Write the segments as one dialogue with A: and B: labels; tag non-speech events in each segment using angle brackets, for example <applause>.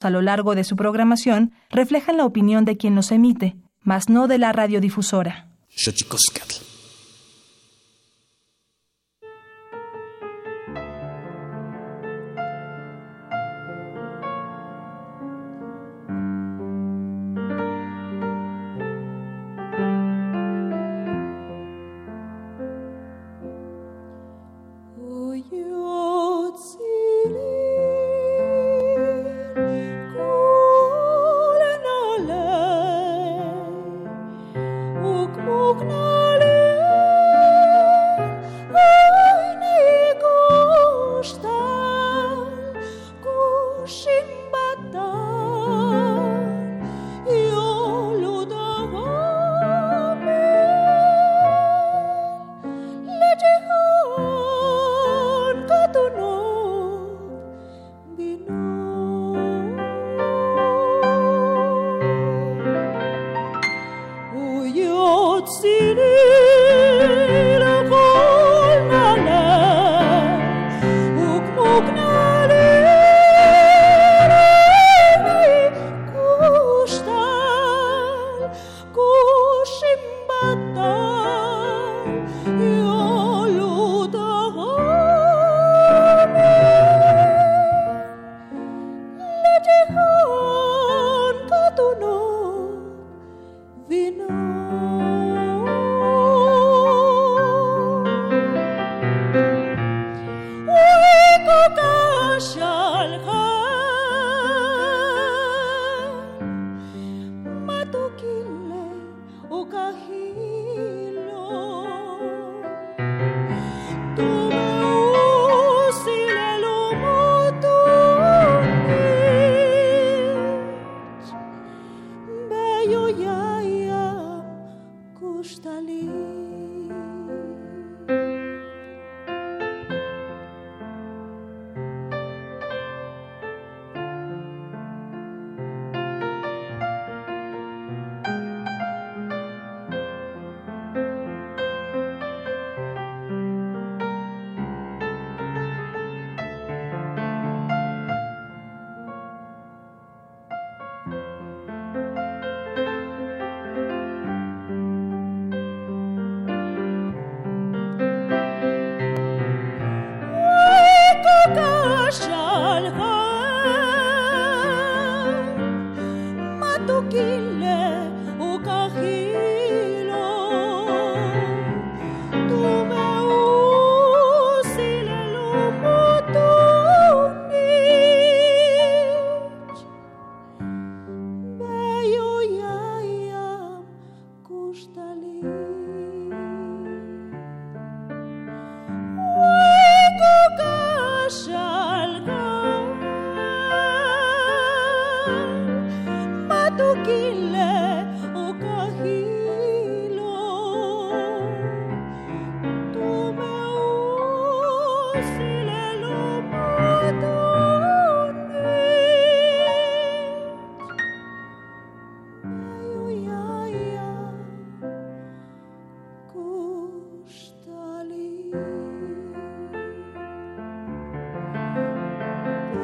A: a lo largo de su programación reflejan la opinión de quien los emite, mas no de la radiodifusora.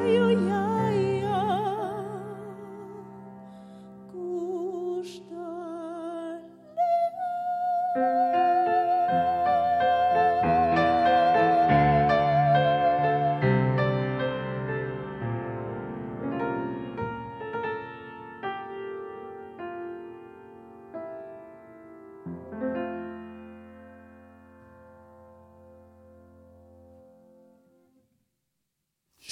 A: you.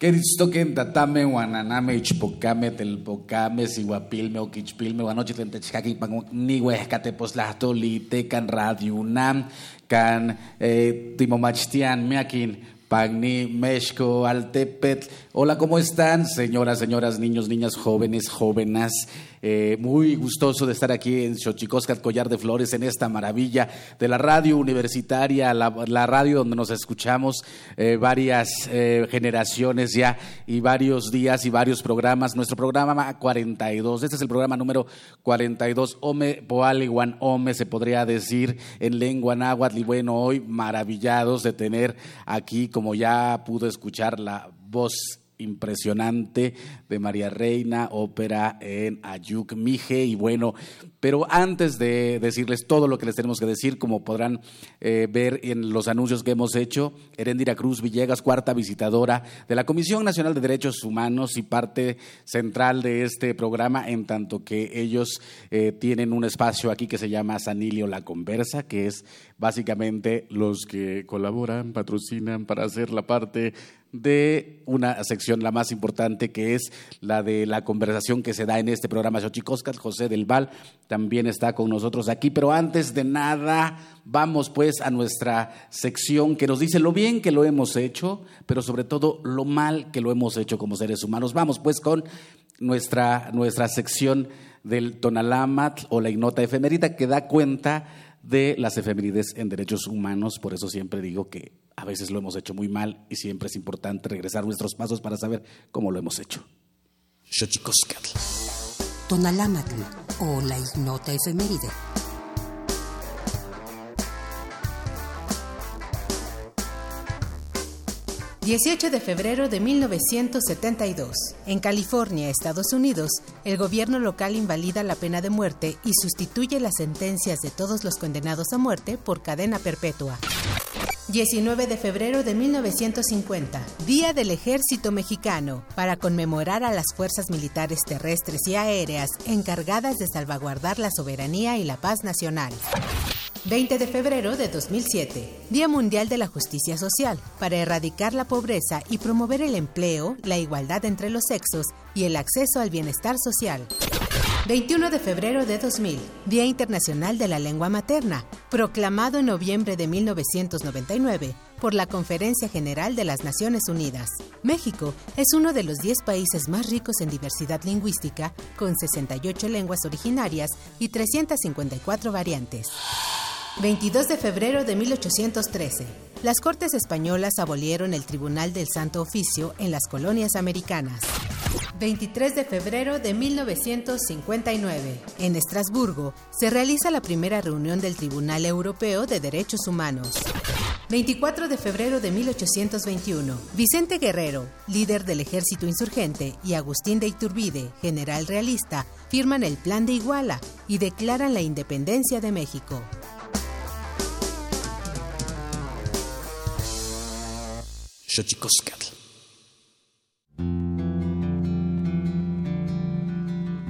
B: Queristoquen tatame, guananame, ichpocame, telpocame, siguapilme, oquichpilme, guanoche tentechcaqui, nihuescate, poslahtoli, tecan radio UNAM, can eh, timomachtian, meakin, Pagni, Meshko, Altepet. Hola, ¿cómo están, señoras, señoras, niños, niñas, jóvenes, jóvenes? Eh, muy gustoso de estar aquí en Xochicóscat, Collar de Flores, en esta maravilla de la radio universitaria, la, radio donde nos escuchamos eh, varias eh, generaciones ya y varios días y varios programas. Nuestro programa 42, este es el programa número 42, Ome Poaliguan Ome, se podría decir en lengua náhuatl. Y bueno, hoy maravillados de tener aquí, como ya pudo escuchar la voz impresionante de María Reina, ópera en Ayuk Mije. Y bueno, pero antes de decirles todo lo que les tenemos que decir, como podrán eh, ver en los anuncios que hemos hecho, Herendira Cruz Villegas, cuarta visitadora de la Comisión Nacional de Derechos Humanos y parte central de este programa, en tanto que ellos eh, tienen un espacio aquí que se llama Sanilio La Conversa, que es básicamente los que colaboran, patrocinan para hacer la parte de una sección, la más importante, que es la de la conversación que se da en este programa. Xochicoscat, José del Val, también está con nosotros aquí. Pero antes de nada, vamos pues a nuestra sección que nos dice lo bien que lo hemos hecho, pero sobre todo lo mal que lo hemos hecho como seres humanos. Vamos pues con nuestra, nuestra sección del Tonalamat o la Ignota Efemerita que da cuenta de las efemérides en derechos humanos. Por eso siempre digo que a veces lo hemos hecho muy mal y siempre es importante regresar nuestros pasos para saber cómo lo hemos hecho.
C: Tonalámatl o la ignota efeméride.
D: 18 de febrero de 1972. En California, Estados Unidos, el gobierno local invalida la pena de muerte y sustituye las sentencias de todos los condenados a muerte por cadena perpetua. 19 de febrero de 1950, Día del Ejército Mexicano, para conmemorar a las fuerzas militares terrestres y aéreas encargadas de salvaguardar la soberanía y la paz nacional. 20 de febrero de 2007, Día Mundial de la Justicia Social, para erradicar la pobreza y promover el empleo, la igualdad entre los sexos y el acceso al bienestar social. 21 de febrero de 2000, Día Internacional de la Lengua Materna, proclamado en noviembre de 1999 por la Conferencia General de las Naciones Unidas. México es uno de los 10 países más ricos en diversidad lingüística, con 68 lenguas originarias y 354 variantes. 22 de febrero de 1813. Las Cortes Españolas abolieron el Tribunal del Santo Oficio en las colonias americanas. 23 de febrero de 1959. En Estrasburgo se realiza la primera reunión del Tribunal Europeo de Derechos Humanos. 24 de febrero de 1821. Vicente Guerrero, líder del ejército insurgente, y Agustín de Iturbide, general realista, firman el Plan de Iguala y declaran la independencia de México.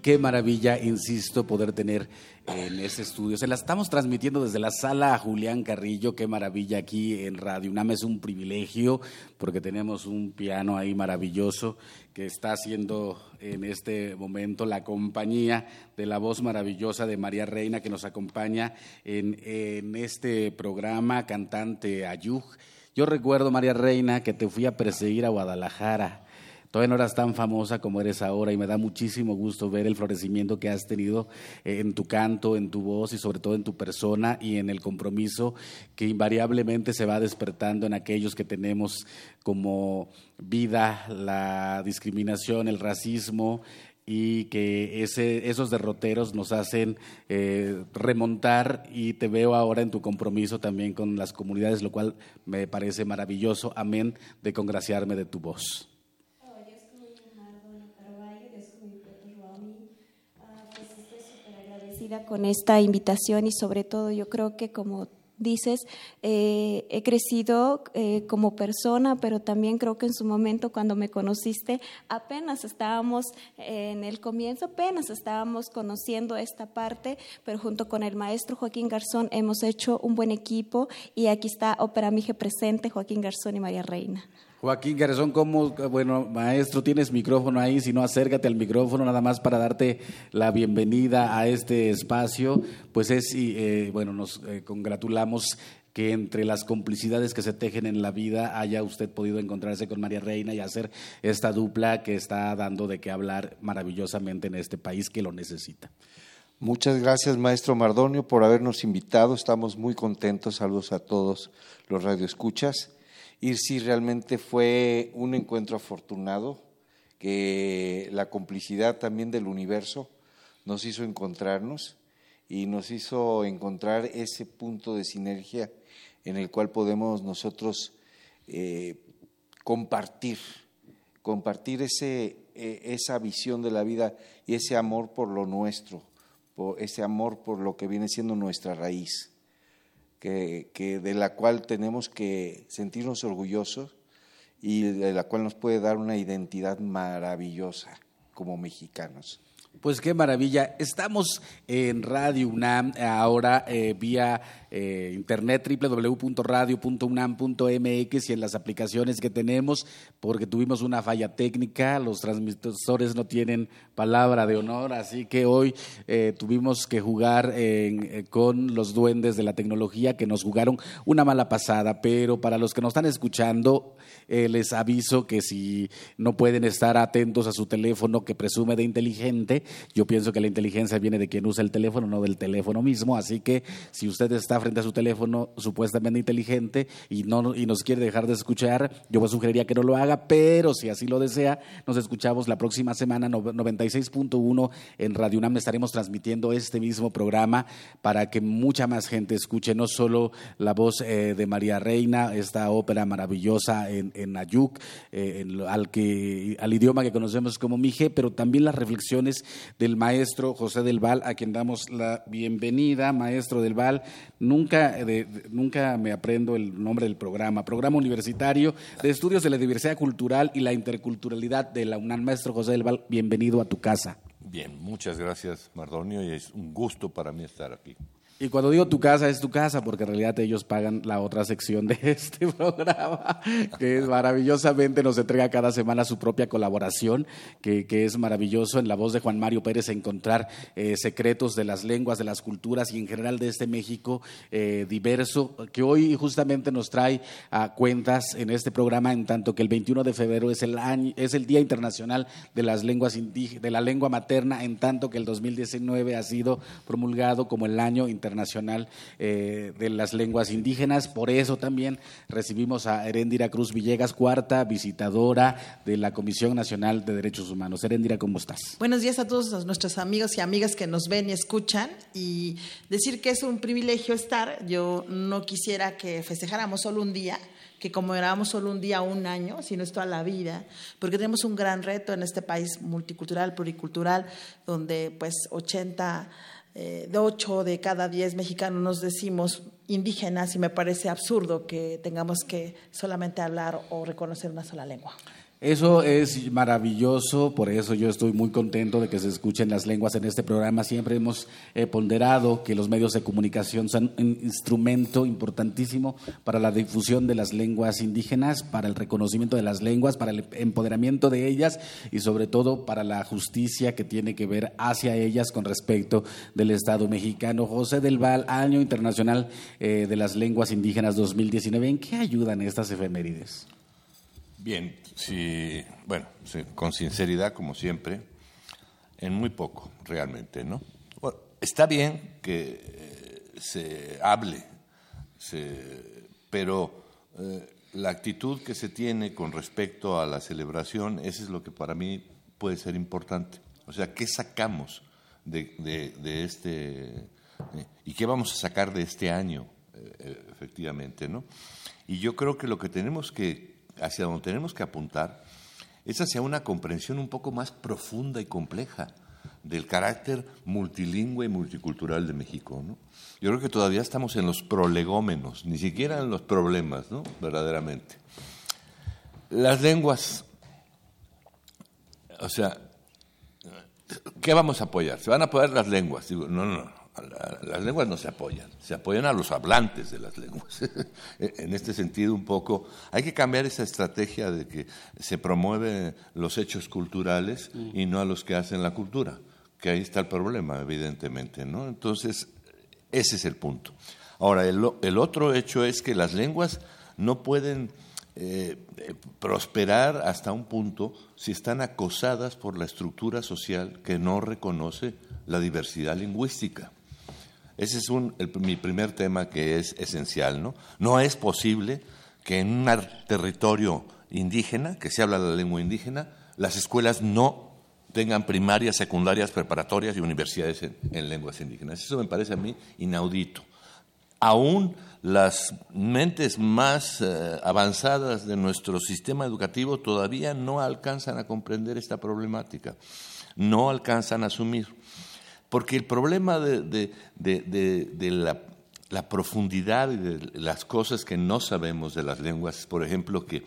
B: Qué maravilla, insisto, poder tener en ese estudio. Se la estamos transmitiendo desde la sala Julián Carrillo, qué maravilla aquí en Radio UNAM. Es un privilegio porque tenemos un piano ahí maravilloso que está haciendo en este momento la compañía de la voz maravillosa de María Reina que nos acompaña en, en este programa, cantante Ayuj. Yo recuerdo, María Reina, que te fui a perseguir a Guadalajara Todavía no eras tan famosa como eres ahora y me da muchísimo gusto ver el florecimiento que has tenido eh, en tu canto, en tu voz y sobre todo en tu persona y en el compromiso que invariablemente se va despertando en aquellos que tenemos como vida la discriminación, el racismo y que ese, esos derroteros nos hacen eh, remontar y te veo ahora en tu compromiso también con las comunidades, lo cual me parece maravilloso. Amén de congraciarme de tu voz.
E: Con esta invitación y sobre todo yo creo que como dices, eh, he crecido eh, como persona, pero también creo que en su momento cuando me conociste, apenas estábamos en el comienzo, apenas estábamos conociendo esta parte, pero junto con el maestro Joaquín Garzón hemos hecho un buen equipo y aquí está Ópera Mije presente, Joaquín Garzón y María Reina.
B: Joaquín Garzón, ¿cómo, bueno, maestro, tienes micrófono ahí? Si no, acércate al micrófono nada más para darte la bienvenida a este espacio. Pues es, eh, bueno, nos eh, congratulamos que entre las complicidades que se tejen en la vida haya usted podido encontrarse con María Reina y hacer esta dupla que está dando de qué hablar maravillosamente en este país que lo necesita.
F: Muchas gracias, maestro Mardonio, por habernos invitado. Estamos muy contentos. Saludos a todos los radioescuchas si realmente fue un encuentro afortunado, que la complicidad también del universo nos hizo encontrarnos y nos hizo encontrar ese punto de sinergia en el cual podemos nosotros eh, compartir, compartir ese, e, esa visión de la vida y ese amor por lo nuestro, ese amor por lo que viene siendo nuestra raíz que, de la cual tenemos que sentirnos orgullosos y de la cual nos puede dar una identidad maravillosa como mexicanos.
B: Pues qué maravilla. Estamos en Radio UNAM ahora eh, vía eh, internet www.radio.unam.mx y en las aplicaciones que tenemos, porque tuvimos una falla técnica, los transmisores no tienen palabra de honor, así que hoy eh, tuvimos que jugar con los duendes de la tecnología que nos jugaron una mala pasada, pero para los que nos están escuchando, les aviso que si no pueden estar atentos a su teléfono que presume de inteligente, yo pienso que la inteligencia viene de quien usa el teléfono, no del teléfono mismo. Así que si usted está frente a su teléfono supuestamente inteligente y, no, y nos quiere dejar de escuchar, yo sugeriría que no lo haga, pero si así lo desea, nos escuchamos la próxima semana, 96.1 en Radio UNAM. Estaremos transmitiendo este mismo programa para que mucha más gente escuche no solo la voz eh, de María Reina, esta ópera maravillosa en, en Ayuk, eh, al, que, al idioma que conocemos como Mije, pero también las reflexiones del maestro José del Val, a quien damos la bienvenida. Maestro del Val, nunca, nunca me aprendo el nombre del programa, Programa Universitario de Estudios de la Diversidad Cultural y la Interculturalidad de la UNAM. Maestro José del Val, bienvenido a tu casa.
G: Bien, muchas gracias, Mardonio, y es un gusto para mí estar aquí.
B: Y cuando digo tu casa, es tu casa, porque en realidad ellos pagan la otra sección de <laughs> este programa, que maravillosamente nos entrega cada semana su propia colaboración, que, es maravilloso en la voz de Juan Mario Pérez encontrar eh, secretos de las lenguas, de las culturas y en general de este México eh, diverso, que hoy justamente nos trae a cuentas en este programa, en tanto que el 21 de febrero es el, año, es el Día Internacional de las Lenguas de la Lengua Materna, en tanto que el 2019 ha sido promulgado como el año internacional Internacional eh, de las Lenguas Indígenas. Por eso también recibimos a Herendira Cruz Villegas, cuarta visitadora de la Comisión Nacional de Derechos Humanos. Herendira, ¿cómo estás?
H: Buenos días a todos nuestros amigos y amigas que nos ven y escuchan y decir que es un privilegio estar. Yo no quisiera que festejáramos solo un día que como éramos solo un día un año, sino es toda la vida, porque tenemos un gran reto en este país multicultural, pluricultural, donde pues 80 eh, de ocho de cada diez mexicanos nos decimos indígenas y me parece absurdo que tengamos que solamente hablar o reconocer una sola lengua.
B: Eso es maravilloso, por eso yo estoy muy contento de que se escuchen las lenguas en este programa. Siempre hemos eh, ponderado que los medios de comunicación son un instrumento importantísimo para la difusión de las lenguas indígenas, para el reconocimiento de las lenguas, para el empoderamiento de ellas y sobre todo para la justicia que tiene que ver hacia ellas con respecto del Estado mexicano. José del Val, Año Internacional eh, de las Lenguas Indígenas 2019, ¿en qué ayudan estas efemérides?
G: Bien, sí, bueno, con sinceridad, como siempre, en muy poco, realmente, ¿no? está bien que eh, se hable, pero eh, la actitud que se tiene con respecto a la celebración, eso es lo que para mí puede ser importante. O sea, ¿qué sacamos de, este eh, y qué vamos a sacar de este año, efectivamente, ¿no? Y yo creo que lo que tenemos que hacia donde tenemos que apuntar es hacia una comprensión un poco más profunda y compleja del carácter multilingüe y multicultural de México. ¿no? Yo creo que todavía estamos en los prolegómenos, ni siquiera en los problemas, ¿no? verdaderamente. Las lenguas, o sea, ¿qué vamos a apoyar? ¿Se van a apoyar las lenguas? Digo, no, no, no. Las lenguas no se apoyan, se apoyan a los hablantes de las lenguas. <laughs> en este sentido, un poco, hay que cambiar esa estrategia de que se promueven los hechos culturales y no a los que hacen la cultura, que ahí está el problema, evidentemente. ¿no? Entonces, ese es el punto. Ahora, el, el otro hecho es que las lenguas no pueden eh, prosperar hasta un punto si están acosadas por la estructura social que no reconoce la diversidad lingüística. Ese es mi primer tema que es esencial. ¿no? no es posible que en un territorio indígena, que se habla la lengua indígena, las escuelas no tengan primarias, secundarias, preparatorias y universidades en, lenguas indígenas. Eso me parece a mí inaudito. Aún las mentes más eh, avanzadas de nuestro sistema educativo todavía no alcanzan a comprender esta problemática, no alcanzan a asumir. Porque el problema de, la, profundidad y de las cosas que no sabemos de las lenguas, por ejemplo, que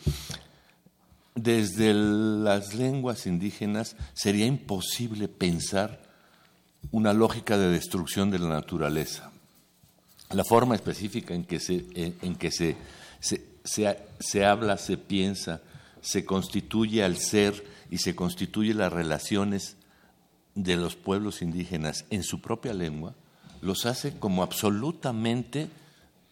G: desde las lenguas indígenas sería imposible pensar una lógica de destrucción de la naturaleza. La forma específica en que se, en que se, se, habla, se piensa, se constituye al ser y se constituye las relaciones de los pueblos indígenas en su propia lengua, los hace como absolutamente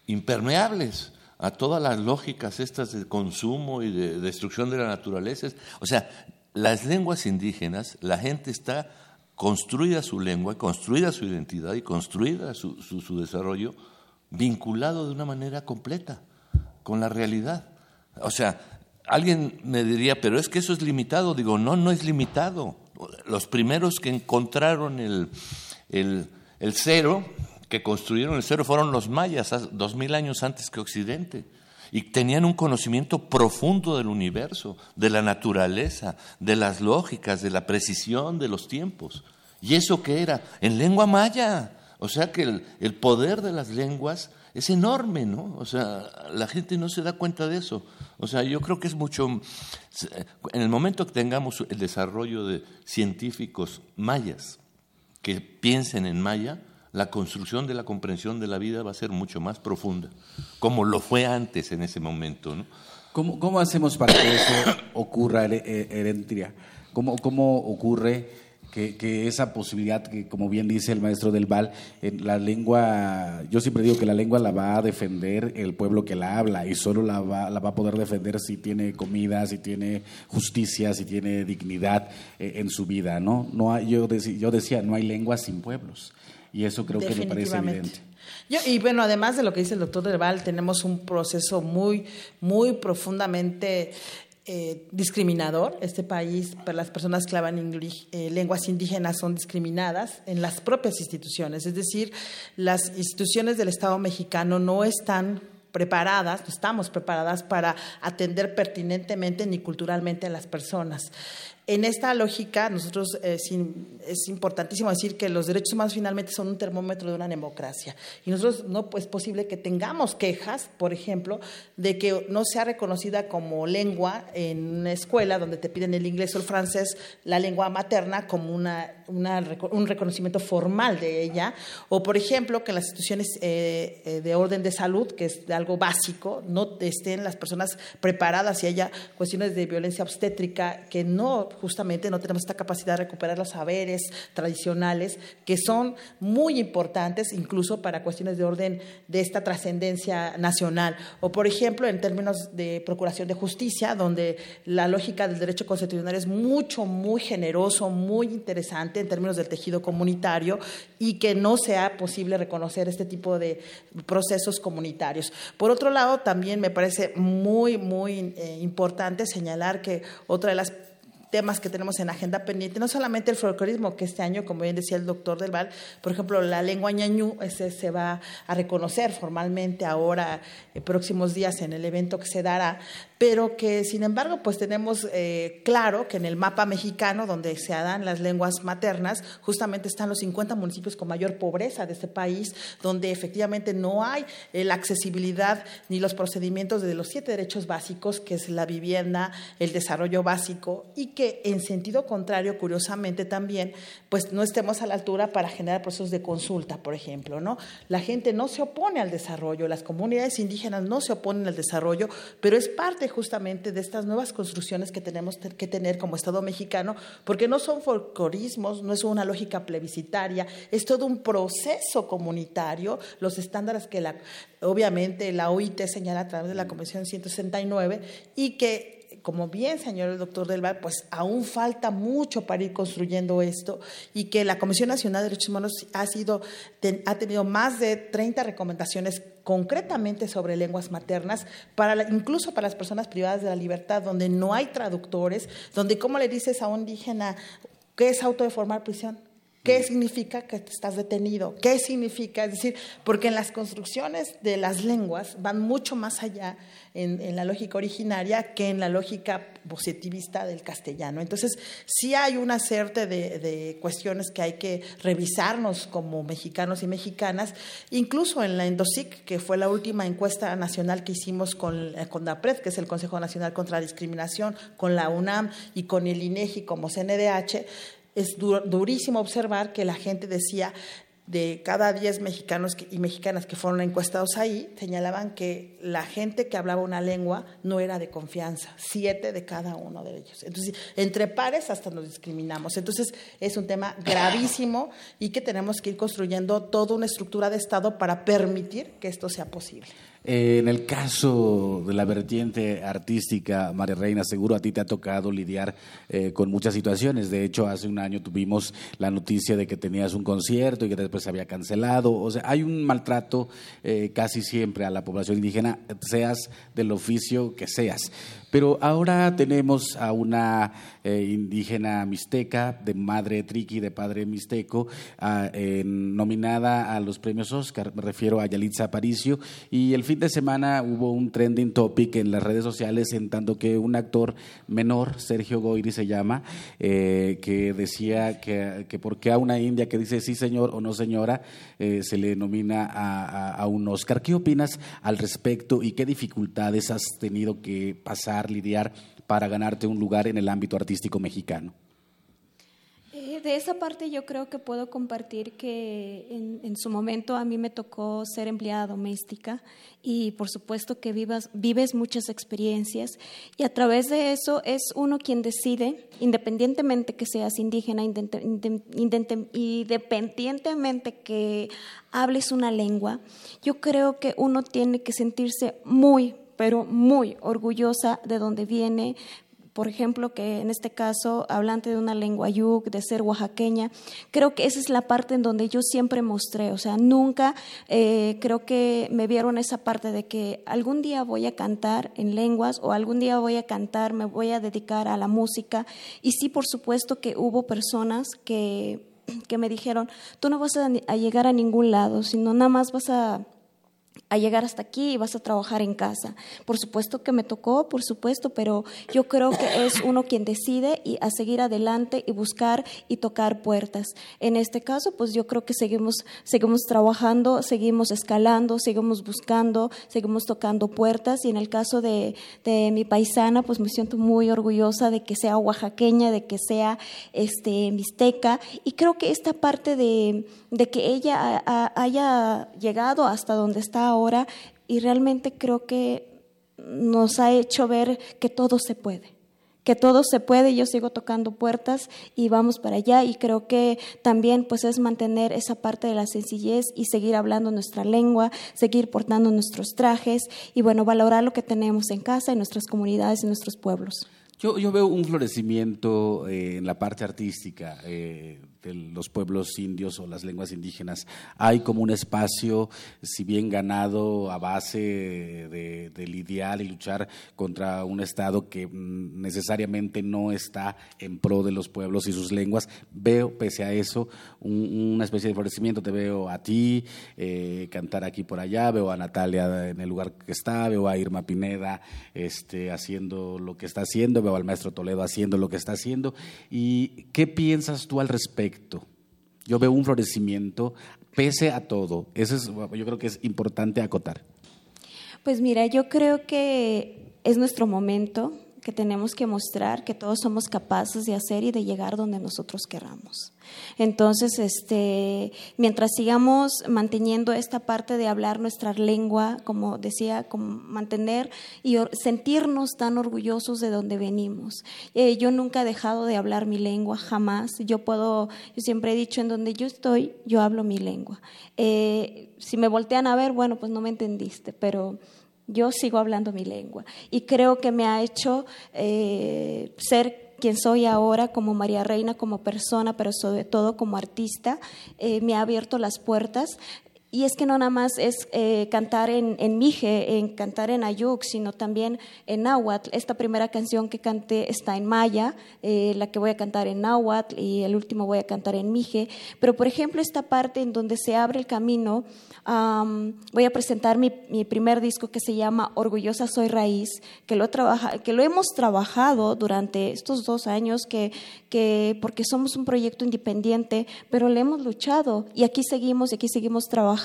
G: impermeables a todas las lógicas estas de consumo y de destrucción de la naturaleza. O sea, las lenguas indígenas, la gente está construida su lengua, construida su identidad y construida su, su, desarrollo vinculado de una manera completa con la realidad. O sea, alguien me diría, pero es que eso es limitado. Digo, no, no es limitado. Los primeros que encontraron el, el, el cero que construyeron el cero fueron los mayas, dos mil años antes que Occidente. Y tenían un conocimiento profundo del universo, de la naturaleza, de las lógicas, de la precisión de los tiempos. ¿Y eso qué era? En lengua maya. O sea que el, el poder de las lenguas es enorme, ¿no? O sea, la gente no se da cuenta de eso. O sea, yo creo que es mucho... En el momento que tengamos el desarrollo de científicos mayas que piensen en maya, la construcción de la comprensión de la vida va a ser mucho más profunda, como lo fue antes en ese momento. ¿no?
B: ¿Cómo, cómo hacemos para que eso <coughs> ocurra, Herentria? ¿Cómo, ¿Cómo ocurre que, que, esa posibilidad, que como bien dice el maestro del Val, en la lengua, yo siempre digo que la lengua la va a defender el pueblo que la habla y solo la va, la va a poder defender si tiene comida, si tiene justicia, si tiene dignidad eh, en su vida, ¿no? no hay, yo, yo decía, no hay lengua sin pueblos. Y eso creo que me parece evidente.
H: y bueno, además de lo que dice el doctor Del tenemos un proceso muy, muy profundamente eh, discriminador. Este país, para las personas que hablan eh, lenguas indígenas, son discriminadas en las propias instituciones. Es decir, las instituciones del Estado mexicano no están preparadas, no estamos preparadas para atender pertinentemente ni culturalmente a las personas. En esta lógica, nosotros eh, es importantísimo decir que los derechos humanos finalmente son un termómetro de una democracia. Y nosotros no es posible que tengamos quejas, por ejemplo, de que no sea reconocida como lengua en una escuela donde te piden el inglés o el francés, la lengua materna, como una, un reconocimiento formal de ella. O, por ejemplo, que en las instituciones eh, eh, de orden de salud, que es algo básico, no estén las personas preparadas y haya cuestiones de violencia obstétrica que no justamente no tenemos esta capacidad de recuperar los saberes tradicionales que son muy importantes incluso para cuestiones de orden de esta trascendencia nacional. O, por ejemplo, en términos de procuración de justicia, donde la lógica del derecho constitucional es mucho, muy generoso, muy interesante en términos del tejido comunitario y que no sea posible reconocer este tipo de procesos comunitarios. Por otro lado, también me parece muy, muy eh, importante señalar que otra de las temas que tenemos en agenda pendiente, no solamente el folclorismo, que este año, como bien decía el doctor Del Val, por ejemplo, la lengua ñañú ese se va a reconocer formalmente ahora, en próximos días, en el evento que se dará, pero que sin embargo pues tenemos eh, claro que en el mapa mexicano donde se dan las lenguas maternas justamente están los 50 municipios con mayor pobreza de este país, donde efectivamente no hay eh, la accesibilidad ni los procedimientos de los siete derechos básicos, que es la vivienda, el desarrollo básico, y que en sentido contrario, curiosamente también, pues no estemos a la altura para generar procesos de consulta, por ejemplo, ¿no? La gente no se opone al desarrollo, las comunidades indígenas no se oponen al desarrollo, pero es parte justamente de estas nuevas construcciones que tenemos que tener como Estado mexicano, porque no son folclorismos, no es una lógica plebiscitaria, es todo un proceso comunitario, los estándares que la, obviamente la OIT señala a través de la Convención 169 y que como bien señor el doctor Del pues aún falta mucho para ir construyendo esto y que la Comisión Nacional de Derechos Humanos ha, sido, ha tenido más de 30 recomendaciones concretamente sobre lenguas maternas, para incluso para las personas privadas de la libertad, donde no hay traductores, donde cómo le dices a un indígena qué es auto de formar prisión ¿Qué significa que estás detenido? ¿Qué significa? Es decir, porque en las construcciones de las lenguas van mucho más allá en, la lógica originaria que en la lógica positivista del castellano. Entonces, sí hay una serie de, cuestiones que hay que revisarnos como mexicanos y mexicanas, incluso en la Endosic, que fue la última encuesta nacional que hicimos con, eh, con DAPRED, que es el Consejo Nacional contra la Discriminación, con la UNAM y con el INEGI como CNDH, es durísimo observar que la gente decía, de cada 10 mexicanos y mexicanas que fueron encuestados ahí, señalaban que la gente que hablaba una lengua no era de confianza, siete de cada uno de ellos. Entonces, entre pares hasta nos discriminamos. Entonces, es un tema gravísimo y que tenemos que ir construyendo toda una estructura de Estado para permitir que esto sea posible.
B: Eh, en el caso de la vertiente artística, María Reina, seguro a ti te ha tocado lidiar eh, con muchas situaciones. De hecho, hace un año tuvimos la noticia de que tenías un concierto y que después se había cancelado. O sea, hay un maltrato eh, casi siempre a la población indígena, seas del oficio que seas. Pero ahora tenemos a una eh, indígena mixteca, de madre triqui, de padre mixteco, nominada a los premios Oscar. Me refiero a Yalitza Aparicio. Y el fin de semana hubo un trending topic en las redes sociales en tanto que un actor menor, Sergio Goyri se llama, eh, que decía que, que por qué a una india que dice sí señor o no señora eh, se le nomina a, a un Oscar. ¿Qué opinas al respecto y qué dificultades has tenido que pasar? Lidiar para ganarte un lugar en el ámbito artístico mexicano?
E: Eh, de esa parte yo creo que puedo compartir que en, su momento a mí me tocó ser empleada doméstica y por supuesto que vivas, vives muchas experiencias y a través de eso es uno quien decide, independientemente que seas indígena, independientemente que hables una lengua, yo creo que uno tiene que sentirse muy, pero muy orgullosa de donde viene, por ejemplo, que en este caso, hablante de una lengua yuk, de ser oaxaqueña, creo que esa es la parte en donde yo siempre mostré, o sea, nunca eh, creo que me vieron esa parte de que algún día voy a cantar en lenguas o algún día voy a cantar, me voy a dedicar a la música. Y sí, por supuesto que hubo personas que, que me dijeron, tú no vas a llegar a ningún lado, sino nada más vas a a llegar hasta aquí y vas a trabajar en casa. Por supuesto que me tocó, por supuesto, pero yo creo que es uno quien decide y a seguir adelante y buscar y tocar puertas. En este caso, pues yo creo que seguimos, seguimos trabajando, seguimos escalando, seguimos buscando, seguimos tocando puertas y en el caso de, de mi paisana, pues me siento muy orgullosa de que sea oaxaqueña, de que sea este, mixteca y creo que esta parte de, de que ella haya llegado hasta donde está ahora y realmente creo que nos ha hecho ver que todo se puede que todo se puede, yo sigo tocando puertas y vamos para allá y creo que también pues es mantener esa parte de la sencillez y seguir hablando nuestra lengua, seguir portando nuestros trajes y bueno, valorar lo que tenemos en casa, en nuestras comunidades, en nuestros pueblos.
B: Yo, yo veo un florecimiento eh, en la parte artística. Eh, de los pueblos indios o las lenguas indígenas. Hay como un espacio, si bien ganado a base de, lidiar y luchar contra un Estado que mm, necesariamente no está en pro de los pueblos y sus lenguas, veo, pese a eso, una especie de florecimiento. Te veo a ti eh, cantar aquí por allá, veo a Natalia en el lugar que está, veo a Irma Pineda este, haciendo lo que está haciendo, veo al maestro Toledo haciendo lo que está haciendo. ¿Y qué piensas tú al respecto? Yo veo un florecimiento pese a todo. Eso es, yo creo que es importante acotar.
E: Pues mira, yo creo que es nuestro momento, que tenemos que mostrar que todos somos capaces de hacer y de llegar donde nosotros queramos. Entonces, este, mientras sigamos manteniendo esta parte de hablar nuestra lengua, como decía, como mantener y sentirnos tan orgullosos de donde venimos. Eh, yo nunca he dejado de hablar mi lengua, jamás. Yo puedo, yo siempre he dicho, en donde yo estoy, yo hablo mi lengua. Eh, si me voltean a ver, bueno, pues no me entendiste, pero yo sigo hablando mi lengua. Y creo que me ha hecho eh, ser quien soy ahora como María Reina, como persona, pero sobre todo como artista, eh, me ha abierto las puertas y es que no nada más es eh, cantar en, en, Mije, en cantar en Ayuk, sino también en Náhuatl. Esta primera canción que canté está en Maya, eh, la que voy a cantar en Náhuatl y el último voy a cantar en Mije. Pero, por ejemplo, esta parte en donde se abre el camino, voy a presentar mi, mi, primer disco que se llama Orgullosa Soy Raíz, que lo, trabaja, que lo hemos trabajado durante estos dos años, que, que, porque somos un proyecto independiente, pero le hemos luchado y aquí seguimos y aquí seguimos trabajando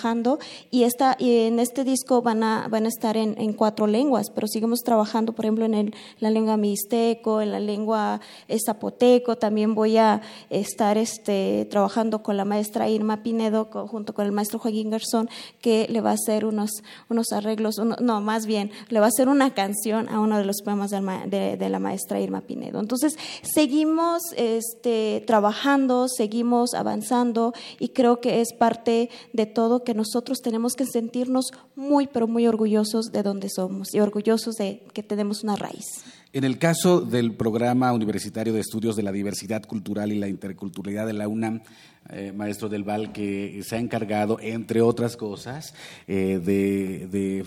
E: y, esta, y en este disco van a, van a estar en, en cuatro lenguas, pero seguimos trabajando, por ejemplo, en el, la lengua mixteco, en la lengua zapoteco, también voy a estar este, trabajando con la maestra Irma Pinedo junto con el maestro Joaquín Garzón, que le va a hacer unos, unos arreglos, no, más bien, le va a hacer una canción a uno de los poemas de, de, la maestra Irma Pinedo. Entonces, seguimos este, trabajando, seguimos avanzando y creo que es parte de todo que nosotros tenemos que sentirnos muy, pero muy orgullosos de donde somos y orgullosos de que tenemos una raíz.
B: En el caso del Programa Universitario de Estudios de la Diversidad Cultural y la Interculturalidad de la UNAM, eh, maestro del Val, que se ha encargado, entre otras cosas, eh, de,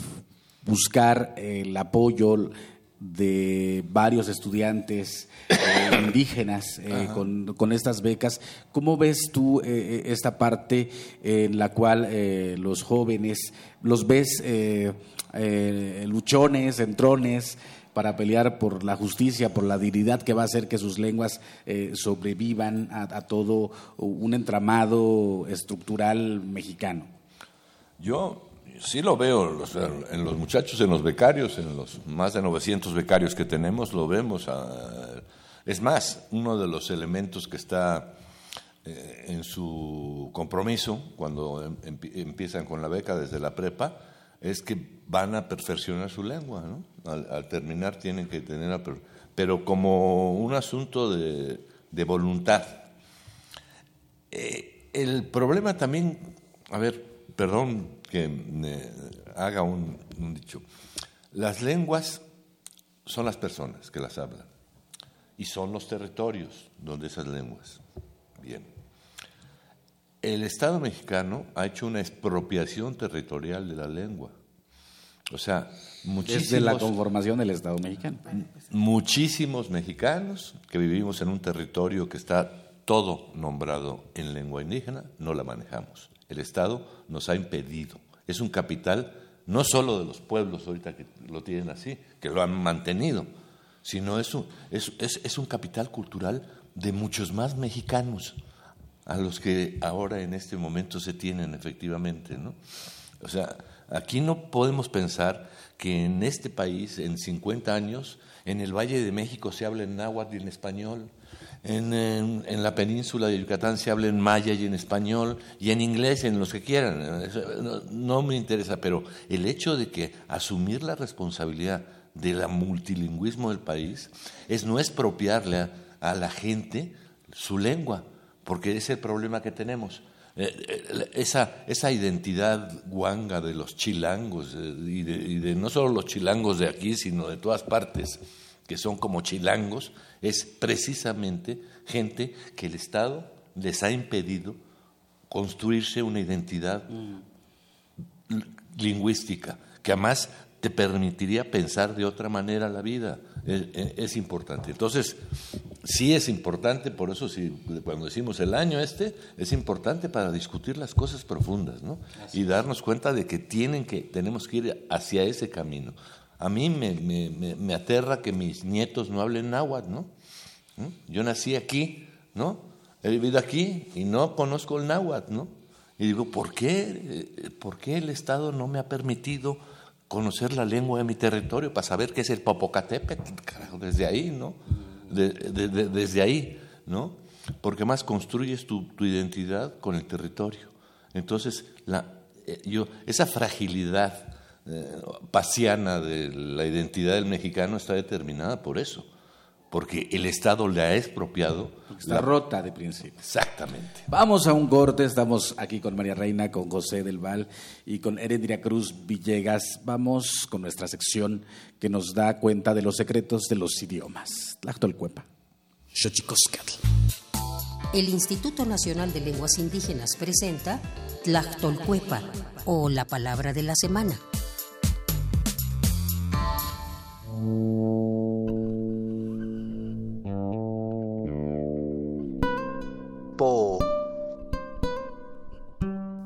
B: buscar el apoyo de varios estudiantes eh, <coughs> indígenas eh, con, estas becas. ¿Cómo ves tú eh, esta parte en la cual los jóvenes los ves luchones, entrones? para pelear por la justicia, por la dignidad que va a hacer que sus lenguas sobrevivan a, todo un entramado estructural mexicano.
G: Yo sí lo veo en los muchachos, en los becarios, en los más de 900 becarios que tenemos, lo vemos. Ah, es más, uno de los elementos que está eh, en su compromiso cuando em, empiezan con la beca desde la prepa es que van a perfeccionar su lengua. Al, terminar tienen que tener... Pero como un asunto de, voluntad. Eh, el problema también, a ver, perdón que me haga un, dicho. Las lenguas son las personas que las hablan y son los territorios donde esas lenguas. Bien. El Estado mexicano ha hecho una expropiación territorial de la lengua. O sea,
B: muchísimos... Desde la conformación del Estado mexicano.
G: Muchísimos mexicanos que vivimos en un territorio que está todo nombrado en lengua indígena, no la manejamos. El Estado nos ha impedido. Es un capital no solo de los pueblos ahorita que lo tienen así, que lo han mantenido, sino es un, es, es, un capital cultural de muchos más mexicanos a los que ahora en este momento se tienen efectivamente. ¿no? O sea, aquí no podemos pensar que en este país, en 50 años, en el Valle de México se habla en náhuatl y en español, en, la península de Yucatán se habla en maya y en español y en inglés, en los que quieran. No, me interesa, pero el hecho de que asumir la responsabilidad del multilingüismo del país es no expropiarle a, la gente su lengua, porque es el problema que tenemos. Eh, eh, esa, esa identidad guanga de los chilangos, eh, y de no solo los chilangos de aquí, sino de todas partes, que son como chilangos, es precisamente gente que el Estado les ha impedido construirse una identidad lingüística, que además te permitiría pensar de otra manera la vida. Es, importante. Entonces, sí es importante, por eso si, cuando decimos el año este, es importante para discutir las cosas profundas, ¿no? Y darnos cuenta de que, tienen que tenemos que ir hacia ese camino. A mí me, me, me, aterra que mis nietos no hablen náhuatl, ¿no? ¿Mm? Yo nací aquí, ¿no? He vivido aquí y no conozco el náhuatl, ¿no? Y digo, ¿por qué? ¿Por qué el Estado no me ha permitido conocer la lengua de mi territorio para saber qué es el Popocatépetl? desde ahí, ¿no? desde ahí, ¿no? Porque más construyes tu, identidad con el territorio. Entonces, la, eh, yo, esa fragilidad eh, pasiana de la identidad del mexicano está determinada por eso porque el Estado le ha expropiado.
B: está rota de principio.
G: Exactamente.
B: Vamos a un corte, estamos aquí con María Reina, con José del Val y con Herendia Cruz Villegas. Vamos con nuestra sección que nos da cuenta de los secretos de los idiomas. Tlactolcuepa.
C: El Instituto Nacional de Lenguas Indígenas presenta Tlactolcuepa o la palabra de la semana.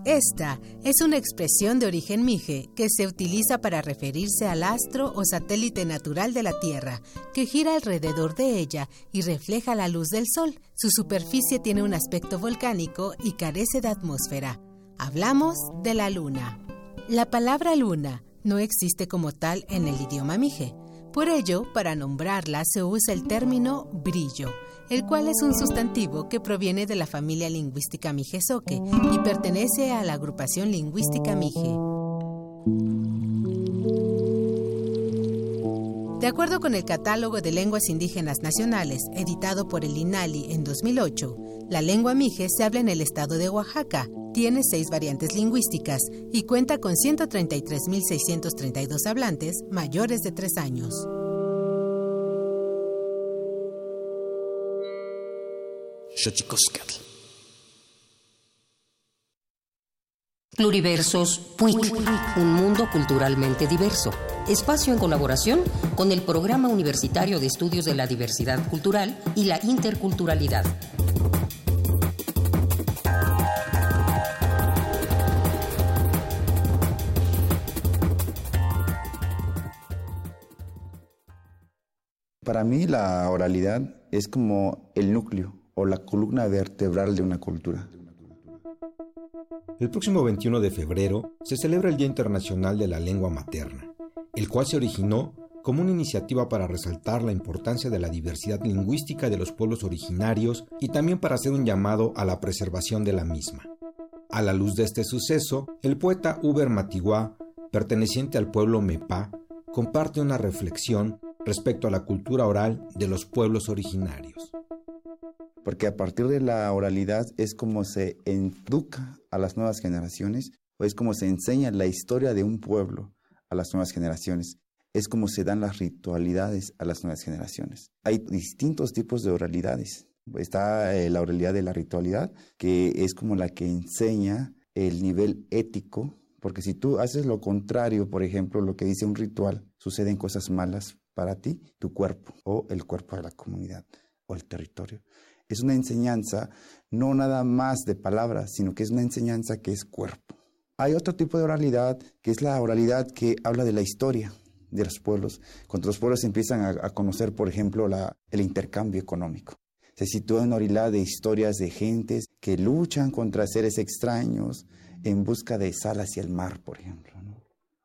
D: Esta es una expresión de origen mije que se utiliza para referirse al astro o satélite natural de la Tierra, que gira alrededor de ella y refleja la luz del Sol. Su superficie tiene un aspecto volcánico y carece de atmósfera. Hablamos de la Luna. La palabra luna no existe como tal en el idioma mije. Por ello, para nombrarla se usa el término brillo el cual es un sustantivo que proviene de la familia lingüística mijezoque y pertenece a la agrupación lingüística mije. De acuerdo con el Catálogo de Lenguas Indígenas Nacionales, editado por el INALI en 2008, la lengua mije se habla en el estado de Oaxaca, tiene seis variantes lingüísticas y cuenta con 133.632 hablantes mayores de tres años.
C: Pluriversos PUIC, un mundo culturalmente diverso. Espacio en colaboración con el Programa Universitario de Estudios de la Diversidad Cultural y la Interculturalidad.
I: Para mí la oralidad es como el núcleo o la columna vertebral de una cultura.
J: El próximo 21 de febrero se celebra el Día Internacional de la Lengua Materna, el cual se originó como una iniciativa para resaltar la importancia de la diversidad lingüística de los pueblos originarios y también para hacer un llamado a la preservación de la misma. A la luz de este suceso, el poeta Uber Matiguá, perteneciente al pueblo Mepá, comparte una reflexión respecto a la cultura oral de los pueblos originarios
I: porque a partir de la oralidad es como se educa a las nuevas generaciones, o es como se enseña la historia de un pueblo a las nuevas generaciones, es como se dan las ritualidades a las nuevas generaciones. Hay distintos tipos de oralidades. Está eh, la oralidad de la ritualidad, que es como la que enseña el nivel ético, porque si tú haces lo contrario, por ejemplo, lo que dice un ritual, suceden cosas malas para ti, tu cuerpo o el cuerpo de la comunidad o el territorio es una enseñanza no nada más de palabras, sino que es una enseñanza que es cuerpo. Hay otro tipo de oralidad, que es la oralidad que habla de la historia de los pueblos. Cuando los pueblos empiezan a, conocer, por ejemplo, el intercambio económico. Se sitúa en oralidad de historias de gentes que luchan contra seres extraños en busca de sal hacia el mar, por ejemplo.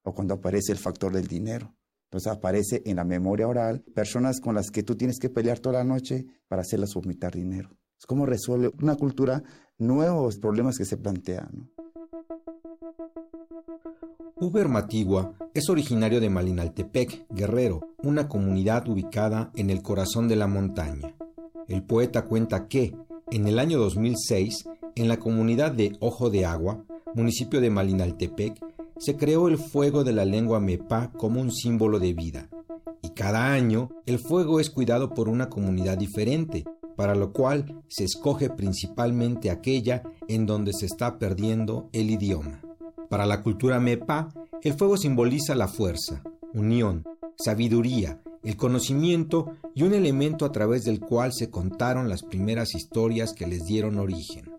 I: O cuando aparece el factor del dinero. Entonces aparece en la memoria oral personas con las que tú tienes que pelear toda la noche para hacerlas vomitar dinero. Es como resuelve una cultura nuevos problemas que se plantean.
J: Uber Matigua es originario de Malinaltepec, Guerrero, una comunidad ubicada en el corazón de la montaña. El poeta cuenta que, en el año 2006, en la comunidad de Ojo de Agua, municipio de Malinaltepec, se creó el fuego de la lengua Mepa como un símbolo de vida. Y cada año el fuego es cuidado por una comunidad diferente, para lo cual se escoge principalmente aquella en donde se está perdiendo el idioma. Para la cultura MEPA, el fuego simboliza la fuerza, unión, sabiduría, el conocimiento y un elemento a través del cual se contaron las primeras historias que les dieron origen.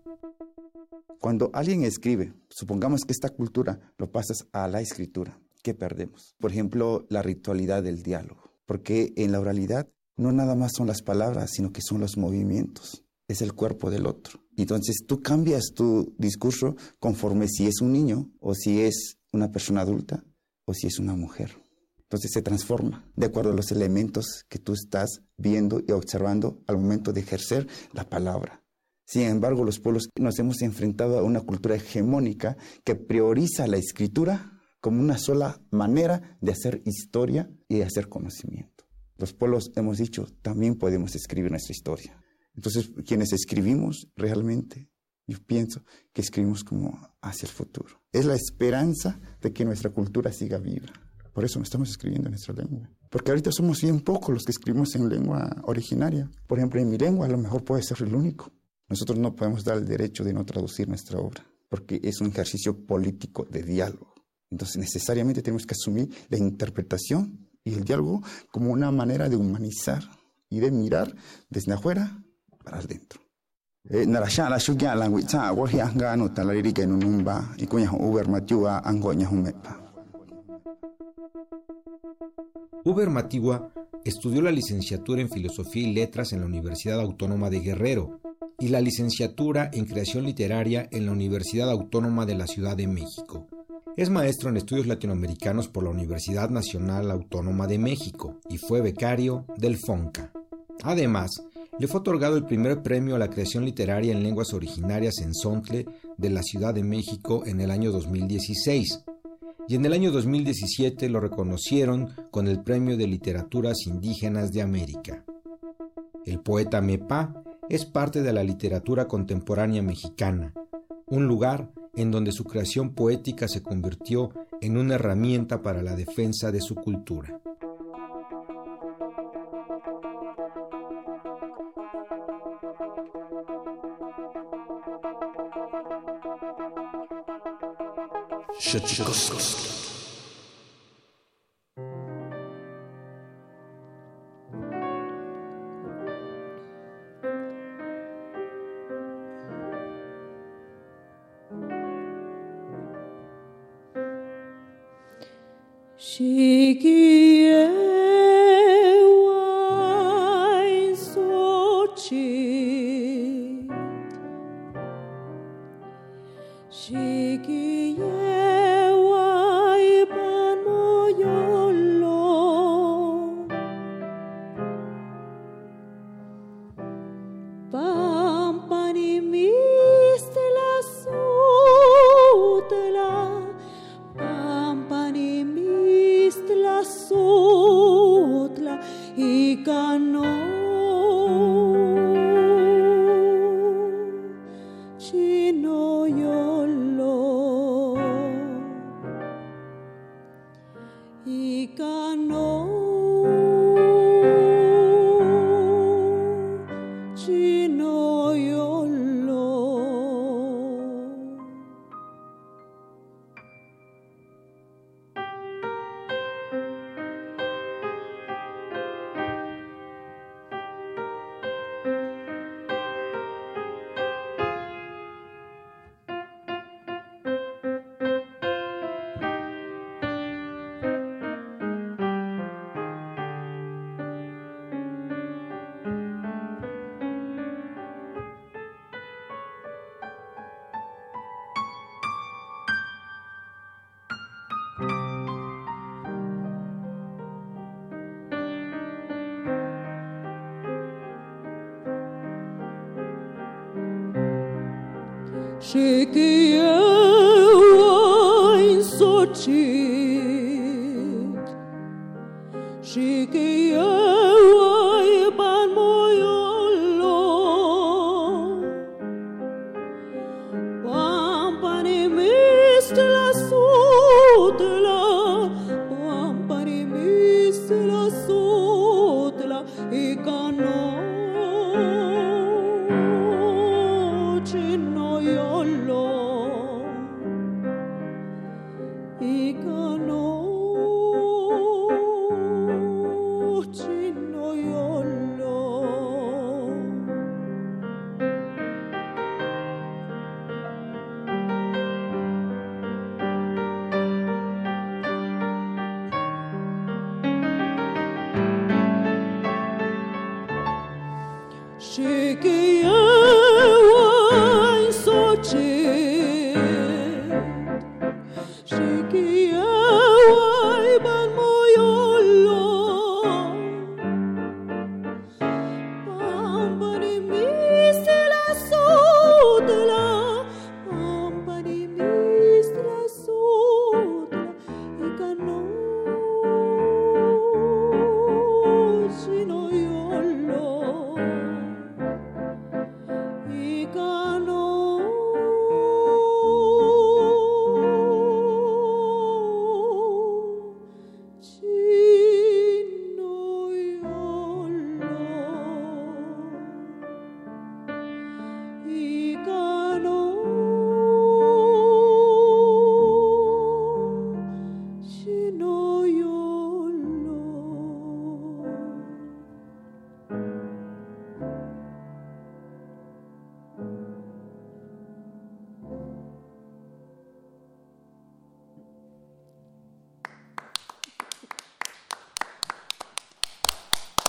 I: Cuando alguien escribe, supongamos que esta cultura lo pasas a la escritura, ¿qué perdemos? Por ejemplo, la ritualidad del diálogo, porque en la oralidad no nada más son las palabras, sino que son los movimientos, es el cuerpo del otro. Entonces tú cambias tu discurso conforme si es un niño o si es una persona adulta o si es una mujer. Entonces se transforma de acuerdo a los elementos que tú estás viendo y observando al momento de ejercer la palabra. Sin embargo, los pueblos nos hemos enfrentado a una cultura hegemónica que prioriza la escritura como una sola manera de hacer historia y de hacer conocimiento. Los pueblos hemos dicho, también podemos escribir nuestra historia. Entonces, quienes escribimos realmente, yo pienso que escribimos como hacia el futuro. Es la esperanza de que nuestra cultura siga viva. Por eso estamos escribiendo en nuestra lengua. Porque ahorita somos bien pocos los que escribimos en lengua originaria. Por ejemplo, en mi lengua a lo mejor puede ser el único. Nosotros no podemos dar el derecho de no traducir nuestra obra, porque es un ejercicio político de diálogo. Entonces necesariamente tenemos que asumir la interpretación y el diálogo como una manera de humanizar y de mirar desde afuera para adentro.
J: Uber Matigua estudió la licenciatura en Filosofía y Letras en la Universidad Autónoma de Guerrero y la licenciatura en Creación Literaria en la Universidad Autónoma de la Ciudad de México. Es maestro en estudios latinoamericanos por la Universidad Nacional Autónoma de México y fue becario del FONCA. Además, le fue otorgado el primer premio a la creación literaria en lenguas originarias en Sontle de la Ciudad de México en el año 2016. Y en el año 2017 lo reconocieron con el Premio de Literaturas Indígenas de América. El poeta Mepa es parte de la literatura contemporánea mexicana, un lugar en donde su creación poética se convirtió en una herramienta para la defensa de su cultura.
A: Iki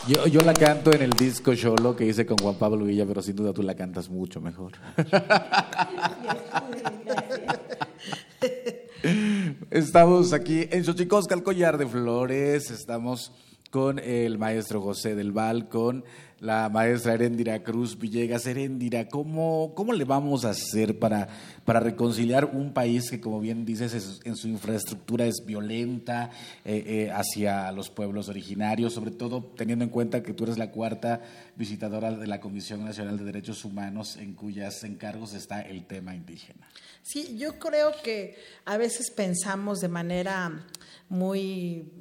B: Yo, yo la canto en el disco Cholo que hice con Juan Pablo Villa, pero sin duda tú la cantas mucho mejor. <laughs> Estamos aquí en Xochicosca, el collar de flores. Estamos con el maestro José del Val, con la maestra Erendira Cruz Villegas. Erendira, ¿cómo, cómo le vamos a hacer para, para reconciliar un país que, como bien dices, en su infraestructura es violenta eh, eh, hacia los pueblos originarios, sobre todo teniendo en cuenta que tú eres la cuarta visitadora de la Comisión Nacional de Derechos Humanos en cuyas encargos está el tema indígena?
H: Sí, yo creo que a veces pensamos de manera muy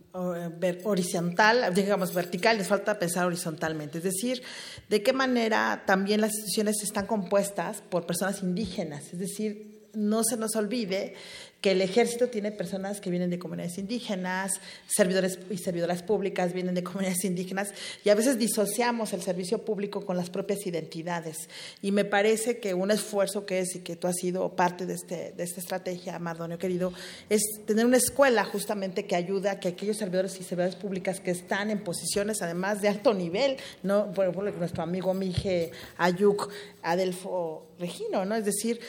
H: horizontal, digamos vertical, les falta pensar horizontalmente. Es decir, de qué manera también las instituciones están compuestas por personas indígenas. Es decir, no se nos olvide que el ejército tiene personas que vienen de comunidades indígenas, servidores y servidoras públicas vienen de comunidades indígenas, y a veces disociamos el servicio público con las propias identidades. Y me parece que un esfuerzo que es y que tú has sido parte de, este, de esta estrategia, Mardonio querido, es tener una escuela justamente que ayude a que aquellos servidores y servidoras públicas que están en posiciones además de alto nivel, ¿no? por ejemplo, nuestro amigo Mije Ayuk, Adelfo Regino, ¿no? es decir,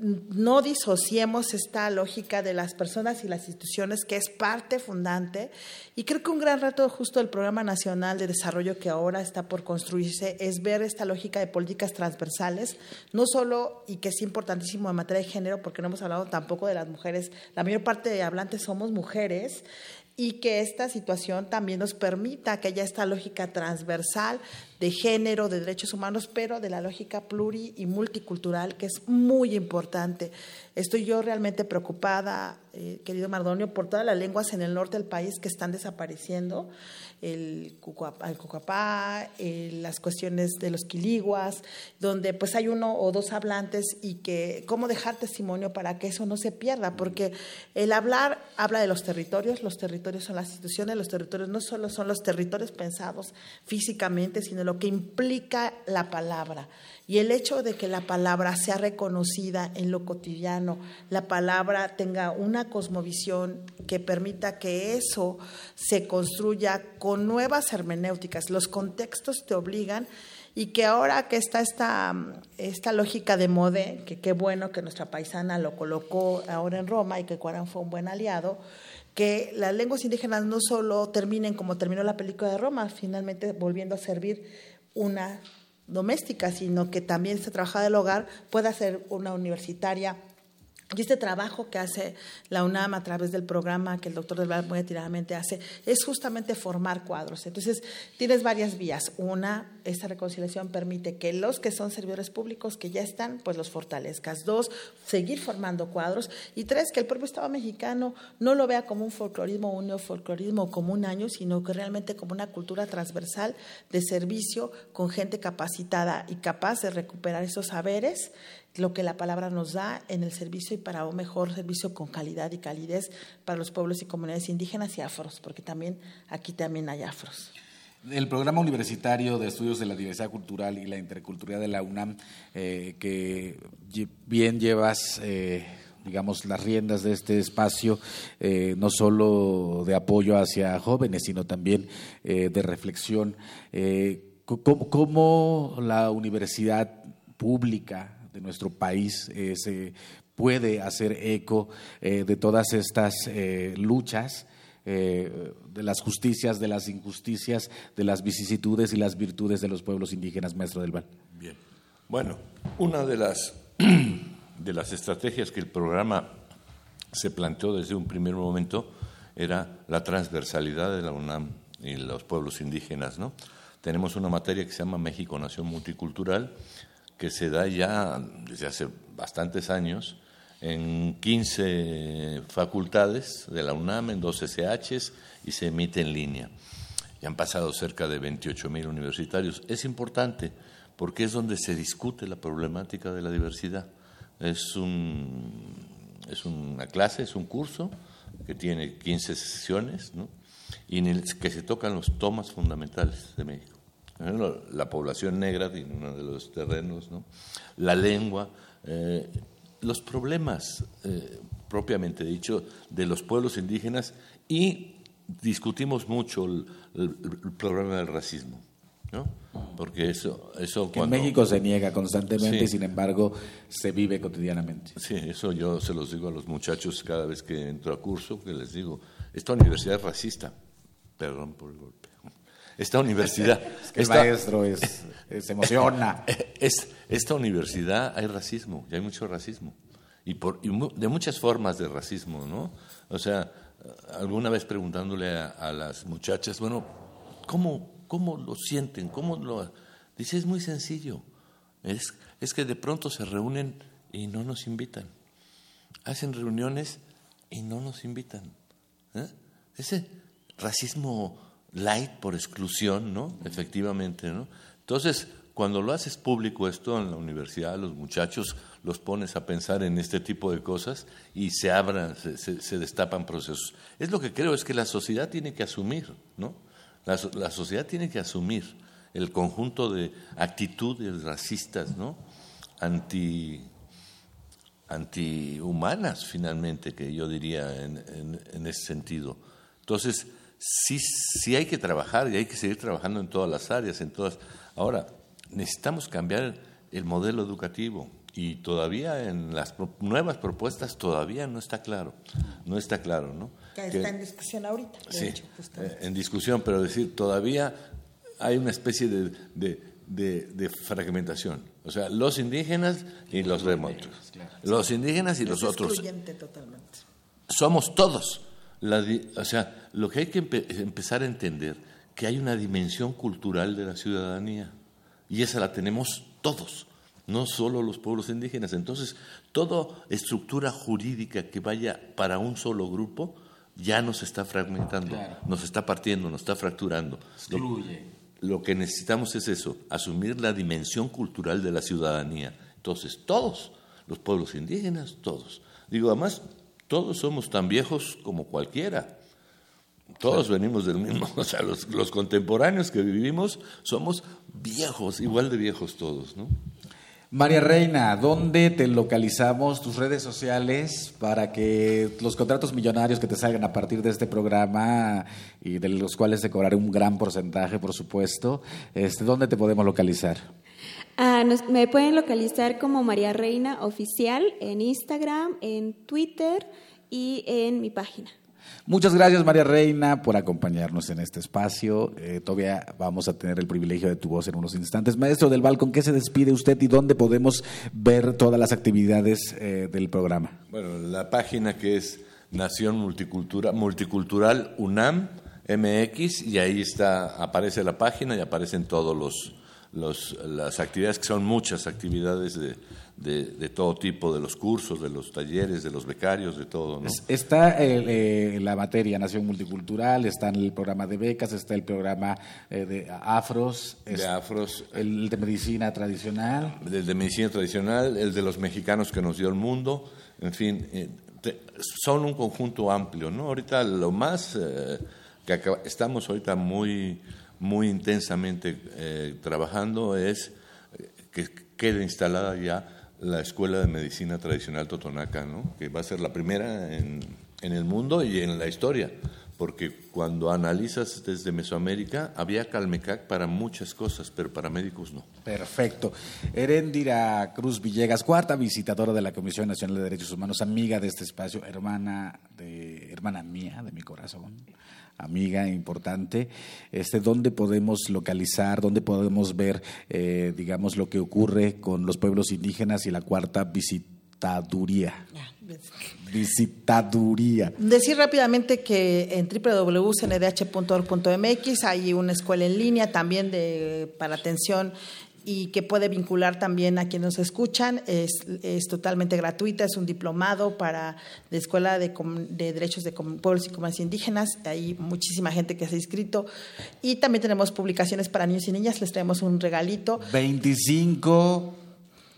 H: no disociemos esta lógica de las personas y las instituciones, que es parte fundante. Y creo que un gran reto justo del Programa Nacional de Desarrollo que ahora está por construirse es ver esta lógica de políticas transversales, no solo, y que es importantísimo en materia de género, porque no hemos hablado tampoco de las mujeres, la mayor parte de hablantes somos mujeres, y que esta situación también nos permita que haya esta lógica transversal de género, de derechos humanos, pero de la lógica pluri y multicultural, que es muy importante. Estoy yo realmente preocupada, eh, querido Mardonio, por todas las lenguas en el norte del país que están desapareciendo el cucapá, las cuestiones de los quiliguas, donde pues hay uno o dos hablantes y que cómo dejar testimonio para que eso no se pierda, porque el hablar habla de los territorios, los territorios son las instituciones, los territorios no solo son los territorios pensados físicamente, sino lo que implica la palabra. Y el hecho de que la palabra sea reconocida en lo cotidiano, la palabra tenga una cosmovisión que permita que eso se construya con nuevas hermenéuticas, los contextos te obligan y que ahora que está esta, esta lógica de mode, que qué bueno que nuestra paisana lo colocó ahora en Roma y que Cuarán fue un buen aliado, que las lenguas indígenas no solo terminen como terminó la película de Roma, finalmente volviendo a servir una doméstica, sino que también se trabaja del hogar pueda ser una universitaria y este trabajo que hace la UNAM a través del programa que el doctor Del Val muy atiradamente hace es justamente formar cuadros. Entonces, tienes varias vías. Una, esta reconciliación permite que los que son servidores públicos que ya están, pues los fortalezcas. Dos, seguir formando cuadros. Y tres, que el propio Estado mexicano no lo vea como un folclorismo, un neofolclorismo como un año, sino que realmente como una cultura transversal de servicio con gente capacitada y capaz de recuperar esos saberes lo que la palabra nos da en el servicio y para un mejor servicio con calidad y calidez para los pueblos y comunidades indígenas y afros, porque también aquí también hay afros.
B: El programa universitario de estudios de la diversidad cultural y la interculturalidad de la UNAM, eh, que bien llevas, eh, digamos, las riendas de este espacio, eh, no solo de apoyo hacia jóvenes, sino también de reflexión. ¿Cómo la universidad pública de nuestro país eh, se puede hacer eco eh, de todas estas eh, luchas, de las justicias, de las injusticias, de las vicisitudes y las virtudes de los pueblos indígenas, maestro del Val.
G: Bien. Bueno, una de las, de las estrategias que el programa se planteó desde un primer momento era la transversalidad de la UNAM y los pueblos indígenas. ¿no? Tenemos una materia que se llama México Nación Multicultural, que se da ya desde hace bastantes años en 15 facultades de la UNAM, en dos SHs y se emite en línea. Ya han pasado cerca de 28 mil universitarios. Es importante porque es donde se discute la problemática de la diversidad. Es, un, es una clase, es un curso que tiene 15 sesiones y en el que se tocan los tomas fundamentales de México la población negra tiene uno de los terrenos, ¿no? la lengua, eh, los problemas eh, propiamente dicho de los pueblos indígenas y discutimos mucho el, el- el problema del racismo, ¿no? Porque eso, eso
B: Que en
G: cuando...
B: México se niega constantemente,
G: Sí.
B: sin embargo, se vive cotidianamente.
G: Sí, eso yo se los digo a los muchachos cada vez que entro a curso, que les digo, esta universidad es racista. Perdón por el golpe. Esta universidad... <laughs>
B: Es que el
G: esta-
B: maestro es, se emociona. <laughs>
G: es, esta universidad hay racismo, y hay mucho racismo. Y, por, y mu- de muchas formas de racismo, ¿no? O sea, alguna vez preguntándole a, a las muchachas, bueno, ¿cómo, ¿cómo lo sienten? ¿Cómo lo...? Dice, es muy sencillo. Es, es que de pronto se reúnen y no nos invitan. Hacen reuniones y no nos invitan. ¿eh? Ese racismo light por exclusión, ¿no? Efectivamente, ¿no? Entonces, cuando lo haces público esto en la universidad, los muchachos los pones a pensar en este tipo de cosas y se abran, se, destapan procesos. Es lo que creo, es que la sociedad tiene que asumir, ¿no? La, so- la sociedad tiene que asumir el conjunto de actitudes racistas, ¿no? Anti, antihumanas finalmente, que yo diría en ese sentido. Entonces, sí, sí hay que trabajar y hay que seguir trabajando en todas las áreas, en todas. Ahora, necesitamos cambiar el modelo educativo y todavía en las pro- nuevas propuestas todavía no está claro, no está claro, ¿no?
H: Que- está en discusión ahorita. de
G: Sí,
H: hecho,
G: eh, en discusión, pero decir, todavía hay una especie de, de- de- de fragmentación. O sea, los indígenas y los remotos. Los indígenas y los otros.
H: totalmente.
G: Somos todos. La o sea, lo que hay que empe- empezar a entender que hay una dimensión cultural de la ciudadanía y esa la tenemos todos, no solo los pueblos indígenas. Entonces, toda estructura jurídica que vaya para un solo grupo ya nos está fragmentando, nos está partiendo, nos está fracturando. Lo-
B: Excluye.
G: lo que necesitamos es eso, asumir la dimensión cultural de la ciudadanía. Entonces, todos, los pueblos indígenas, todos. Digo, además, todos somos tan viejos como cualquiera. Todos venimos del mismo, <laughs> o sea, los, los contemporáneos que vivimos somos viejos, igual de viejos todos, ¿no?
B: María Reina, ¿dónde te localizamos tus redes sociales para que los contratos millonarios que te salgan a partir de este programa y de los cuales te cobraré un gran porcentaje, por supuesto, este, ¿dónde te podemos localizar?
E: Ah, nos- me pueden localizar como María Reina Oficial en Instagram, en Twitter y en mi página.
B: Muchas gracias, María Reina, por acompañarnos en este espacio. Eh, todavía vamos a tener el privilegio de tu voz en unos instantes. Maestro del Balcón, ¿qué se despide usted y dónde podemos ver todas las actividades eh, del programa?
G: Bueno, la página que es Nación Multicultura, Multicultural UNAM MX y ahí está, aparece la página y aparecen todos los, los las actividades que son muchas actividades de, de, de todo tipo, de los cursos, de los talleres, de los becarios, de todo, ¿no?
B: Está eh, eh, la materia Nación Multicultural, está en el programa de becas, está el programa eh, de afros,
G: De
B: es-
G: afros,
B: el de medicina tradicional.
G: el de medicina tradicional, el de los mexicanos que nos dio el mundo, en fin, eh, te- son un conjunto amplio, ¿no? Ahorita lo más eh, que acaba- estamos ahorita muy, muy intensamente eh, trabajando es que quede instalada ya la Escuela de Medicina Tradicional Totonaca, ¿no? Que va a ser la primera en, en el mundo y en la historia. Porque cuando analizas desde Mesoamérica, había Calmecac para muchas cosas, pero para médicos no.
B: Perfecto. Erendira Cruz Villegas, cuarta visitadora de la Comisión Nacional de Derechos Humanos, amiga de este espacio, hermana de hermana mía de mi corazón, amiga importante. Este, ¿dónde podemos localizar, dónde podemos ver, eh, digamos, lo que ocurre con los pueblos indígenas y la cuarta visitaduría? Visitaduría.
H: Decir rápidamente que en www.cndh.org.mx hay una escuela en línea también de, para atención y que puede vincular también a quienes nos escuchan. Es, es totalmente gratuita, es un diplomado para de Escuela de, de Derechos de Pueblos y Comunidades Indígenas. Hay muchísima gente que se ha inscrito. Y también tenemos publicaciones para niños y niñas. Les traemos un regalito.
B: 25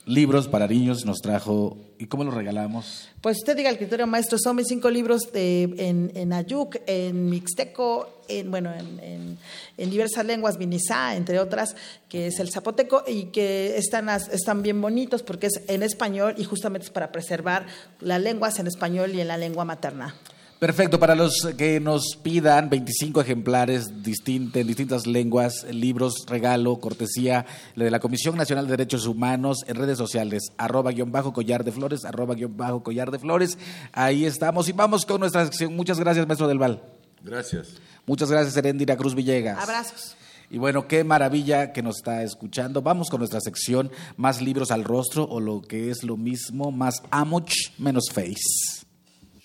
B: libros para niños nos trajo. ¿Y cómo los regalamos?
H: Pues usted diga el criterio maestro, son 25 libros de, en, en Ayuk, en Mixteco, en, bueno, en, en- diversas lenguas, Vinizá, entre otras, que es el zapoteco, y que están, están bien bonitos porque es en español y justamente es para preservar las lenguas en español y en la lengua materna.
B: Perfecto, para los que nos pidan 25 ejemplares distint- en distintas lenguas, libros, regalo, cortesía de la Comisión Nacional de Derechos Humanos en redes sociales, arroba guion bajo collar de flores, arroba guion bajo collar de flores. Ahí estamos y vamos con nuestra sección. Muchas gracias, maestro del Val.
G: Gracias.
B: Muchas gracias, Erendira Cruz Villegas.
H: Abrazos.
B: Y bueno, qué maravilla que nos está escuchando. Vamos con nuestra sección, más libros al rostro o lo que es lo mismo, más amoch, menos face.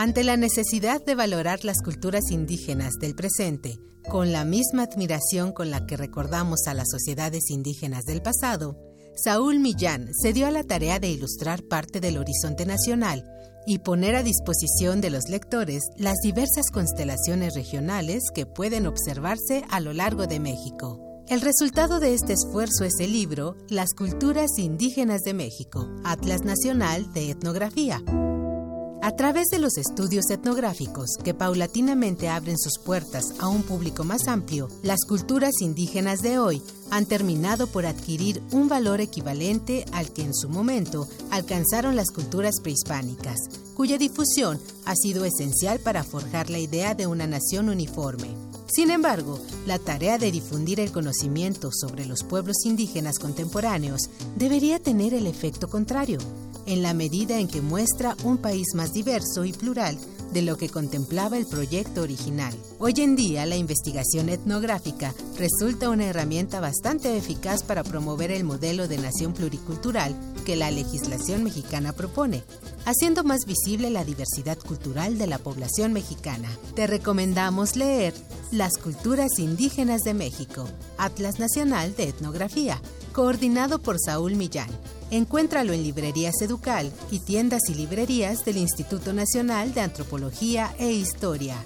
D: Ante la necesidad de valorar las culturas indígenas del presente con la misma admiración con la que recordamos a las sociedades indígenas del pasado, Saúl Millán se dio a la tarea de ilustrar parte del horizonte nacional y poner a disposición de los lectores las diversas constelaciones regionales que pueden observarse a lo largo de México. El resultado de este esfuerzo es el libro Las culturas indígenas de México, Atlas Nacional de Etnografía. A través de los estudios etnográficos que paulatinamente abren sus puertas a un público más amplio, las culturas indígenas de hoy han terminado por adquirir un valor equivalente al que en su momento alcanzaron las culturas prehispánicas, cuya difusión ha sido esencial para forjar la idea de una nación uniforme. Sin embargo, la tarea de difundir el conocimiento sobre los pueblos indígenas contemporáneos debería tener el efecto contrario, en la medida en que muestra un país más diverso y plural de lo que contemplaba el proyecto original. Hoy en día, la investigación etnográfica resulta una herramienta bastante eficaz para promover el modelo de nación pluricultural que la legislación mexicana propone, haciendo más visible la diversidad cultural de la población mexicana. Te recomendamos leer Las culturas indígenas de México, Atlas Nacional de Etnografía, coordinado por Saúl Millán. Encuéntralo en librerías Educal y tiendas y librerías del Instituto Nacional de Antropología e Historia.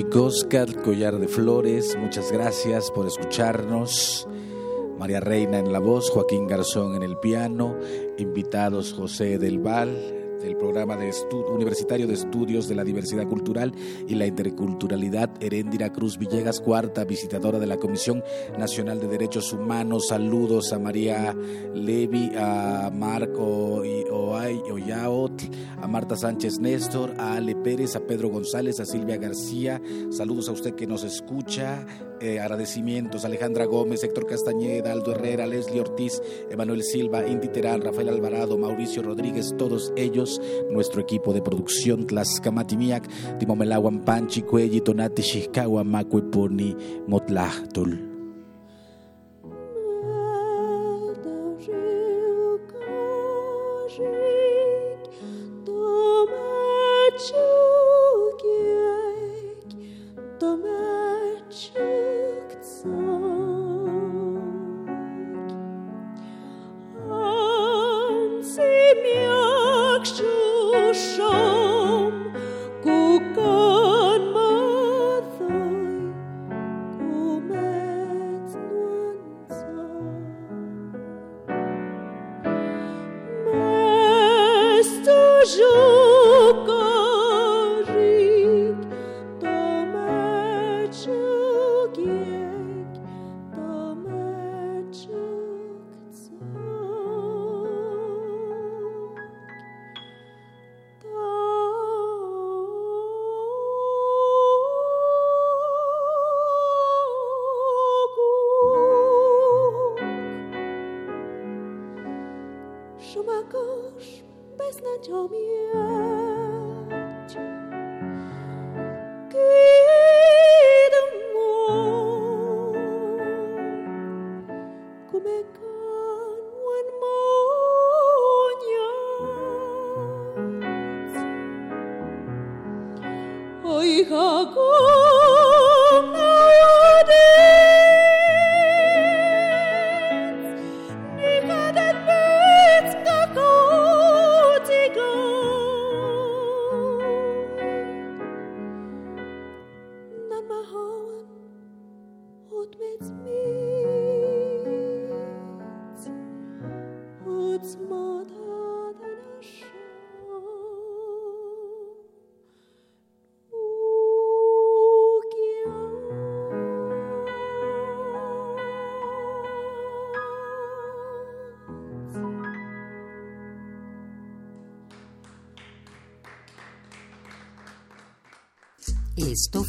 B: Xochicóscar Collar de Flores, muchas gracias por escucharnos. María Reina en la voz, Joaquín Garzón en el piano, invitados José del Val, del programa de universitario de estudios de la diversidad cultural y la interculturalidad, Heréndira Cruz Villegas, cuarta visitadora de la Comisión Nacional de Derechos Humanos. Saludos a María Levi, a Marco Oyaot, a Marta Sánchez Néstor, a Ale Pérez, a Pedro González, a Silvia García. Saludos a usted que nos escucha. Eh, agradecimientos Alejandra Gómez, Héctor Castañeda, Aldo Herrera, Leslie Ortiz, Emanuel Silva, Indy Terán, Rafael Alvarado, Mauricio Rodríguez, todos ellos, nuestro equipo de producción, Tlaxcamatimiac, Timomelaguan Panchi, Cuelli, Tonati, Xiscaua, Macueponi, Motlahtul.
A: Esto